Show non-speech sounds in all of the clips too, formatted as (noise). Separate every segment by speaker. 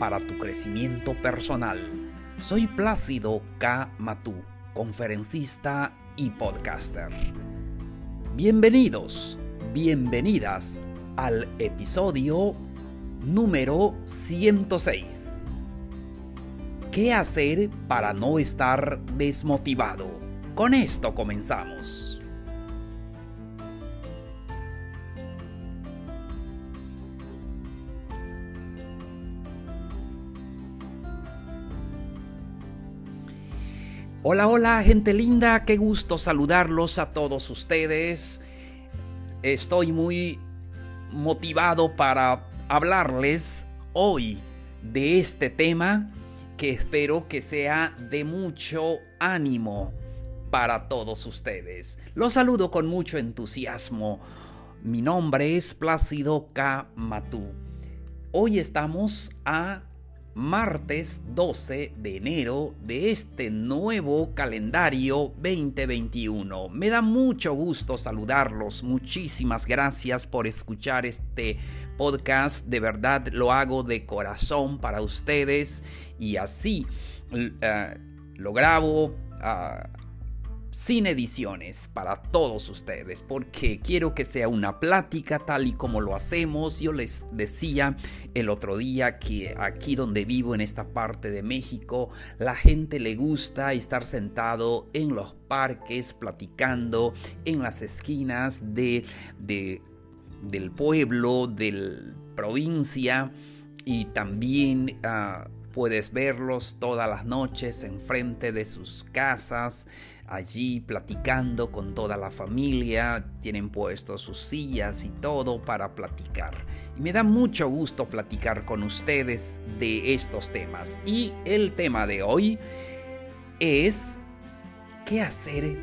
Speaker 1: para tu crecimiento personal. Soy Plácido K. Matú, conferencista y podcaster. Bienvenidos, bienvenidas al episodio número 106. ¿Qué hacer para no estar desmotivado? Con esto comenzamos. Hola, hola, gente linda, qué gusto saludarlos a todos ustedes. Estoy muy motivado para hablarles hoy de este tema que espero que sea de mucho ánimo para todos ustedes. Los saludo con mucho entusiasmo. Mi nombre es Plácido K. Matú. Hoy estamos a martes 12 de enero de este nuevo calendario 2021. Me da mucho gusto saludarlos. Muchísimas gracias por escuchar este podcast. De verdad lo hago de corazón para ustedes y así uh, lo grabo. Uh, sin ediciones para todos ustedes, porque quiero que sea una plática tal y como lo hacemos. Yo les decía el otro día que aquí donde vivo, en esta parte de México, la gente le gusta estar sentado en los parques, platicando en las esquinas de, del pueblo, de la provincia y también... Ah, puedes verlos todas las noches enfrente de sus casas, allí platicando con toda la familia, tienen puestos sus sillas y todo para platicar. Y me da mucho gusto platicar con ustedes de estos temas. Y el tema de hoy es qué hacer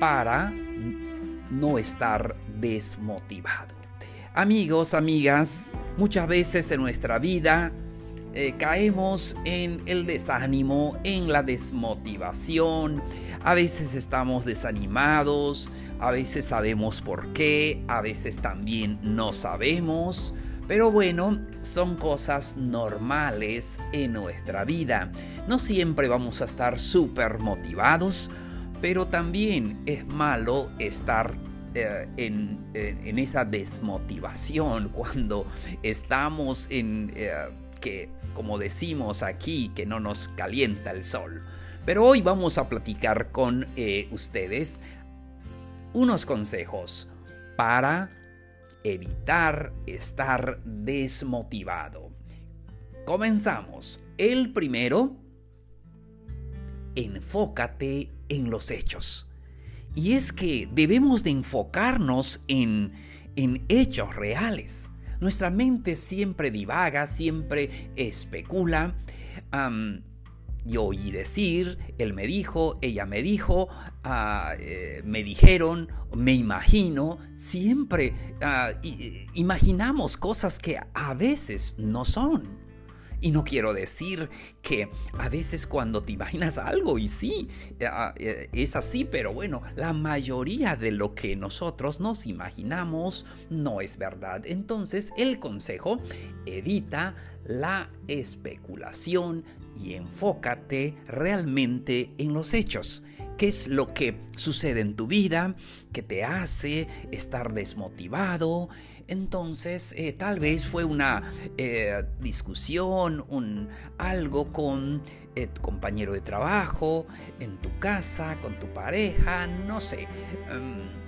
Speaker 1: para no estar desmotivado. Amigos, amigas, muchas veces en nuestra vida eh, caemos en el desánimo, en la desmotivación. A veces estamos desanimados, a veces sabemos por qué, a veces también no sabemos. Pero bueno, son cosas normales en nuestra vida. No siempre vamos a estar súper motivados, pero también es malo estar eh, en, en, esa desmotivación (laughs) cuando estamos en... Eh, que, como decimos aquí, que no nos calienta el sol. Pero hoy vamos a platicar con eh, ustedes unos consejos para evitar estar desmotivado. Comenzamos. El primero, enfócate en los hechos. Y es que debemos de enfocarnos en, en hechos reales. Nuestra mente siempre divaga, siempre especula. yo oí decir, él me dijo, ella me dijo, ah, eh, me dijeron, me imagino, siempre ah, imaginamos cosas que a veces no son. Y no quiero decir que a veces cuando te imaginas algo, y sí, ah, eh, es así, pero bueno, la mayoría de lo que nosotros nos imaginamos no es verdad. Entonces el consejo, evita la especulación y enfócate realmente en los hechos. ¿Qué es lo que sucede en tu vida que te hace estar desmotivado? Entonces, eh, tal vez fue una eh, discusión, un, algo con eh, tu compañero de trabajo, en tu casa, con tu pareja, no sé. Em,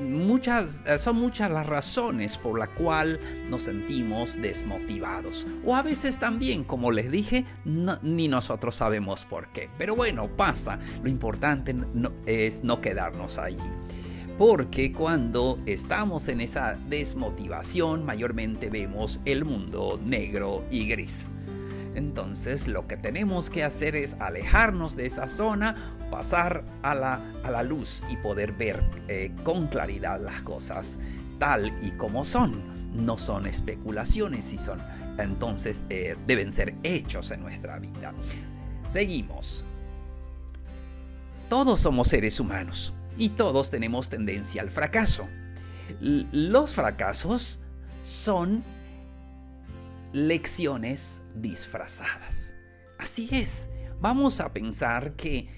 Speaker 1: muchas, son muchas las razones por la cual nos sentimos desmotivados. O a veces también, como les dije, ni nosotros sabemos por qué. Pero bueno, pasa. Lo importante es no quedarnos allí porque cuando estamos en esa desmotivación mayormente vemos el mundo negro y gris. Entonces lo que tenemos que hacer es alejarnos de esa zona, pasar a la, a la luz y poder ver eh, con claridad las cosas tal y como son. No son especulaciones y son entonces eh, deben ser hechos en nuestra vida. Seguimos. Todos somos seres humanos y todos tenemos tendencia al fracaso. los fracasos son lecciones disfrazadas. Así es, vamos a pensar que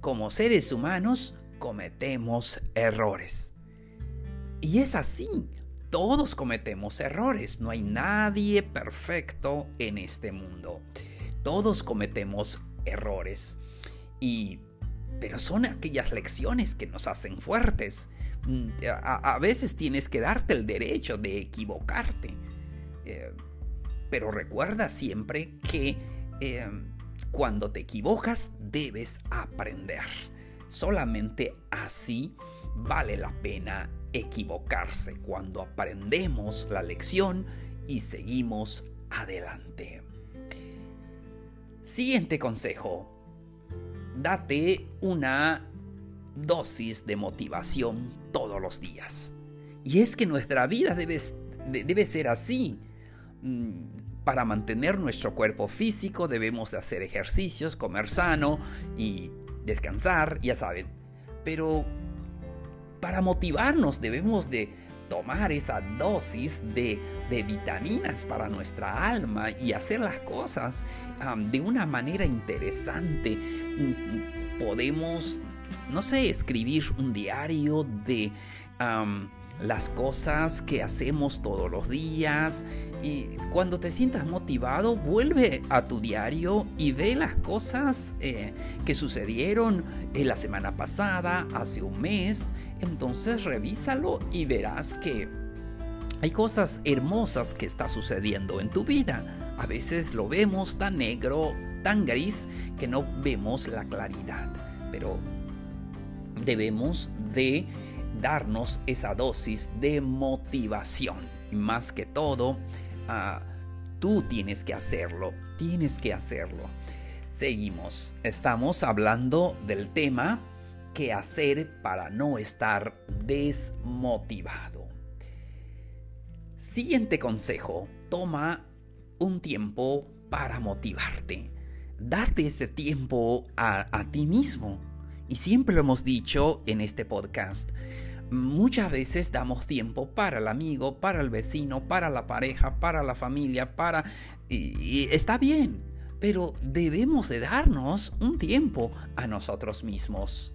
Speaker 1: como seres humanos cometemos errores. Y es así, todos cometemos errores, no hay nadie perfecto en este mundo. Todos cometemos errores. Y pero son aquellas lecciones que nos hacen fuertes. Mm, a, veces tienes que darte el derecho de equivocarte. Eh, pero recuerda siempre que eh, cuando te equivocas debes aprender. Solamente así vale la pena equivocarse cuando aprendemos la lección y seguimos adelante. Siguiente consejo. Date una dosis de motivación todos los días. Y es que nuestra vida debe, debe ser así. Mm, para mantener nuestro cuerpo físico debemos de hacer ejercicios, comer sano y descansar, ya saben. Pero para motivarnos debemos de tomar esa dosis de, vitaminas para nuestra alma y hacer las cosas de una manera interesante. Mm, podemos, no sé, escribir un diario de las cosas que hacemos todos los días. Y cuando te sientas motivado, vuelve a tu diario y ve las cosas eh, que sucedieron en la semana pasada, hace un mes. Entonces revísalo y verás que hay cosas hermosas que está sucediendo en tu vida. A veces lo vemos tan negro, tan gris, que no vemos la claridad. Pero debemos de darnos esa dosis de motivación. Y más que todo, ah, tú tienes que hacerlo, tienes que hacerlo. Seguimos, estamos hablando del tema qué hacer para no estar desmotivado. Siguiente consejo, toma un tiempo para motivarte. Date este tiempo a, a ti mismo. Y siempre lo hemos dicho en este podcast. Muchas veces damos tiempo para el amigo, para el vecino, para la pareja, para la familia, para... Y, está bien, pero debemos de darnos un tiempo a nosotros mismos.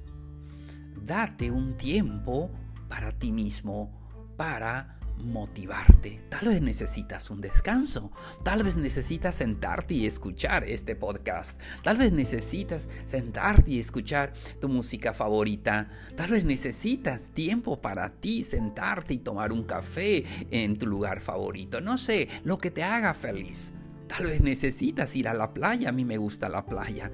Speaker 1: Date un tiempo para ti mismo, para motivarte. Tal vez necesitas un descanso. Tal vez necesitas sentarte y escuchar este podcast. Tal vez necesitas sentarte y escuchar tu música favorita. Tal vez necesitas tiempo para ti, sentarte y tomar un café en tu lugar favorito. No sé, lo que te haga feliz. Tal vez necesitas ir a la playa. A mí me gusta la playa.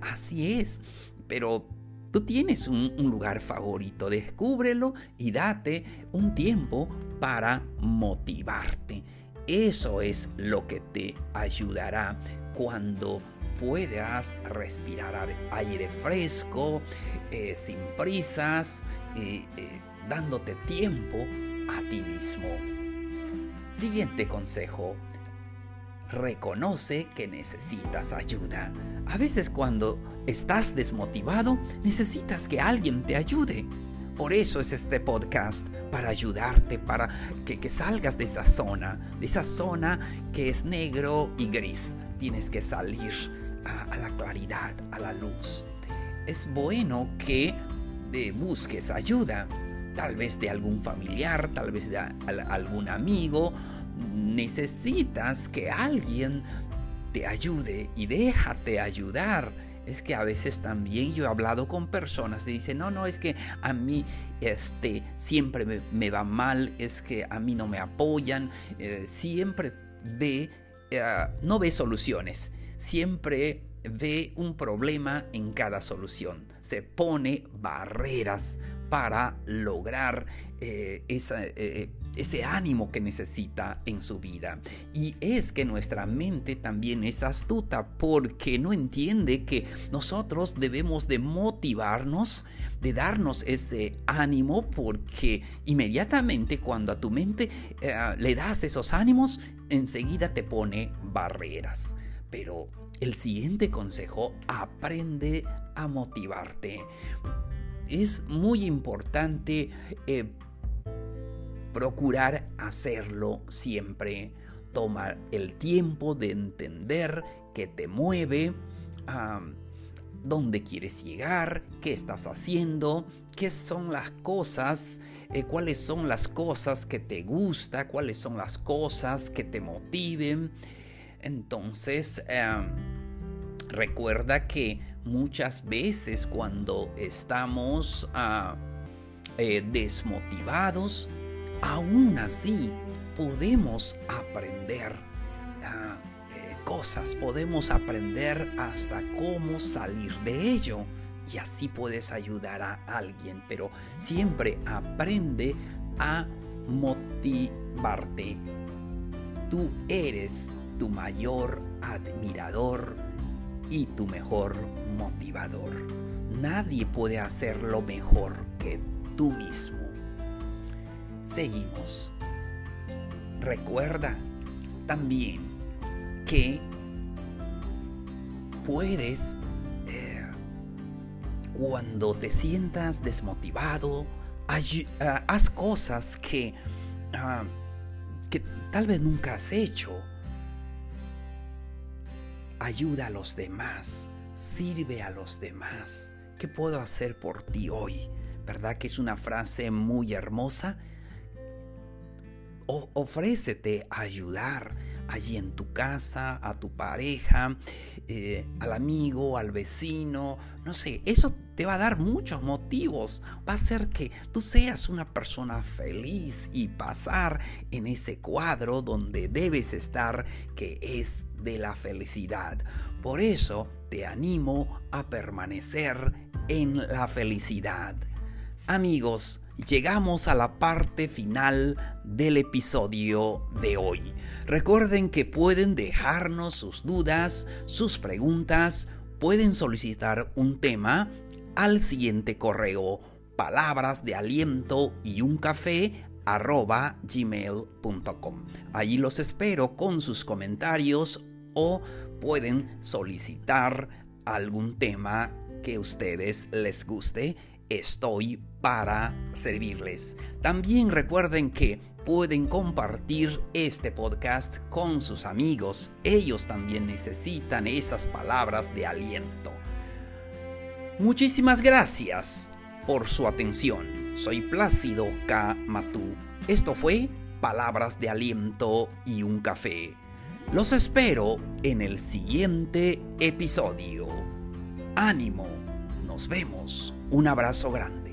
Speaker 1: Así es. Pero Tú tienes un, lugar favorito, descúbrelo y date un tiempo para motivarte. Eso es lo que te ayudará cuando puedas respirar aire fresco, eh, sin prisas, eh, eh, dándote tiempo a ti mismo. Siguiente consejo. Reconoce que necesitas ayuda. A veces cuando estás desmotivado, necesitas que alguien te ayude. Por eso es este podcast, para ayudarte, para que, salgas de esa zona, de esa zona que es negro y gris. Tienes que salir a, la claridad, a la luz. Es bueno que busques ayuda, tal vez de algún familiar, tal vez de algún amigo. Necesitas que alguien te ayude y déjate ayudar. Es que a veces también yo he hablado con personas y dicen, no, no, es que a mí este, siempre me, va mal, es que a mí no me apoyan, eh, siempre ve, eh, no ve soluciones, siempre ve un problema en cada solución, se pone barreras para lograr eh, eh, ese ánimo que necesita en su vida. Y es que nuestra mente también es astuta porque no entiende que nosotros debemos de motivarnos, de darnos ese ánimo porque inmediatamente cuando a tu mente eh, le das esos ánimos, enseguida te pone barreras. Pero el siguiente consejo, aprende a motivarte. Es muy importante eh, procurar hacerlo siempre. Toma el tiempo de entender qué te mueve, dónde quieres llegar, qué estás haciendo, qué son las cosas, eh, cuáles son las cosas que te gusta, cuáles son las cosas que te motiven. Entonces, recuerda que muchas veces cuando estamos ah, eh, desmotivados, aún así podemos aprender ah, eh, cosas, podemos aprender hasta cómo salir de ello. Y así puedes ayudar a alguien, pero siempre aprende a motivarte. Tú eres tu mayor admirador y tu mejor motivador. Nadie puede hacerlo mejor que tú mismo. Seguimos. Recuerda también que puedes, eh, cuando te sientas desmotivado, ah, haz cosas que, ah, que tal vez nunca has hecho. Ayuda a los demás, sirve a los demás. ¿Qué puedo hacer por ti hoy? ¿Verdad que es una frase muy hermosa? Ofrécete a ayudar allí en tu casa, a tu pareja, eh, al amigo, al vecino, no sé, eso te va a dar muchos motivos, va a hacer que tú seas una persona feliz y pasar en ese cuadro donde debes estar, que es de la felicidad. Por eso te animo a permanecer en la felicidad. Amigos, llegamos a la parte final del episodio de hoy. Recuerden que pueden dejarnos sus dudas, sus preguntas, pueden solicitar un tema al siguiente correo palabras de aliento y un café gmail.com. Allí los espero con sus comentarios o pueden solicitar algún tema que ustedes les guste estoy para servirles. También recuerden que pueden compartir este podcast con sus amigos. Ellos también necesitan esas palabras de aliento. Muchísimas gracias por su atención. Soy Plácido K. Matú. Esto fue Palabras de Aliento y un Café. Los espero en el siguiente episodio. Ánimo. Nos vemos. Un abrazo grande.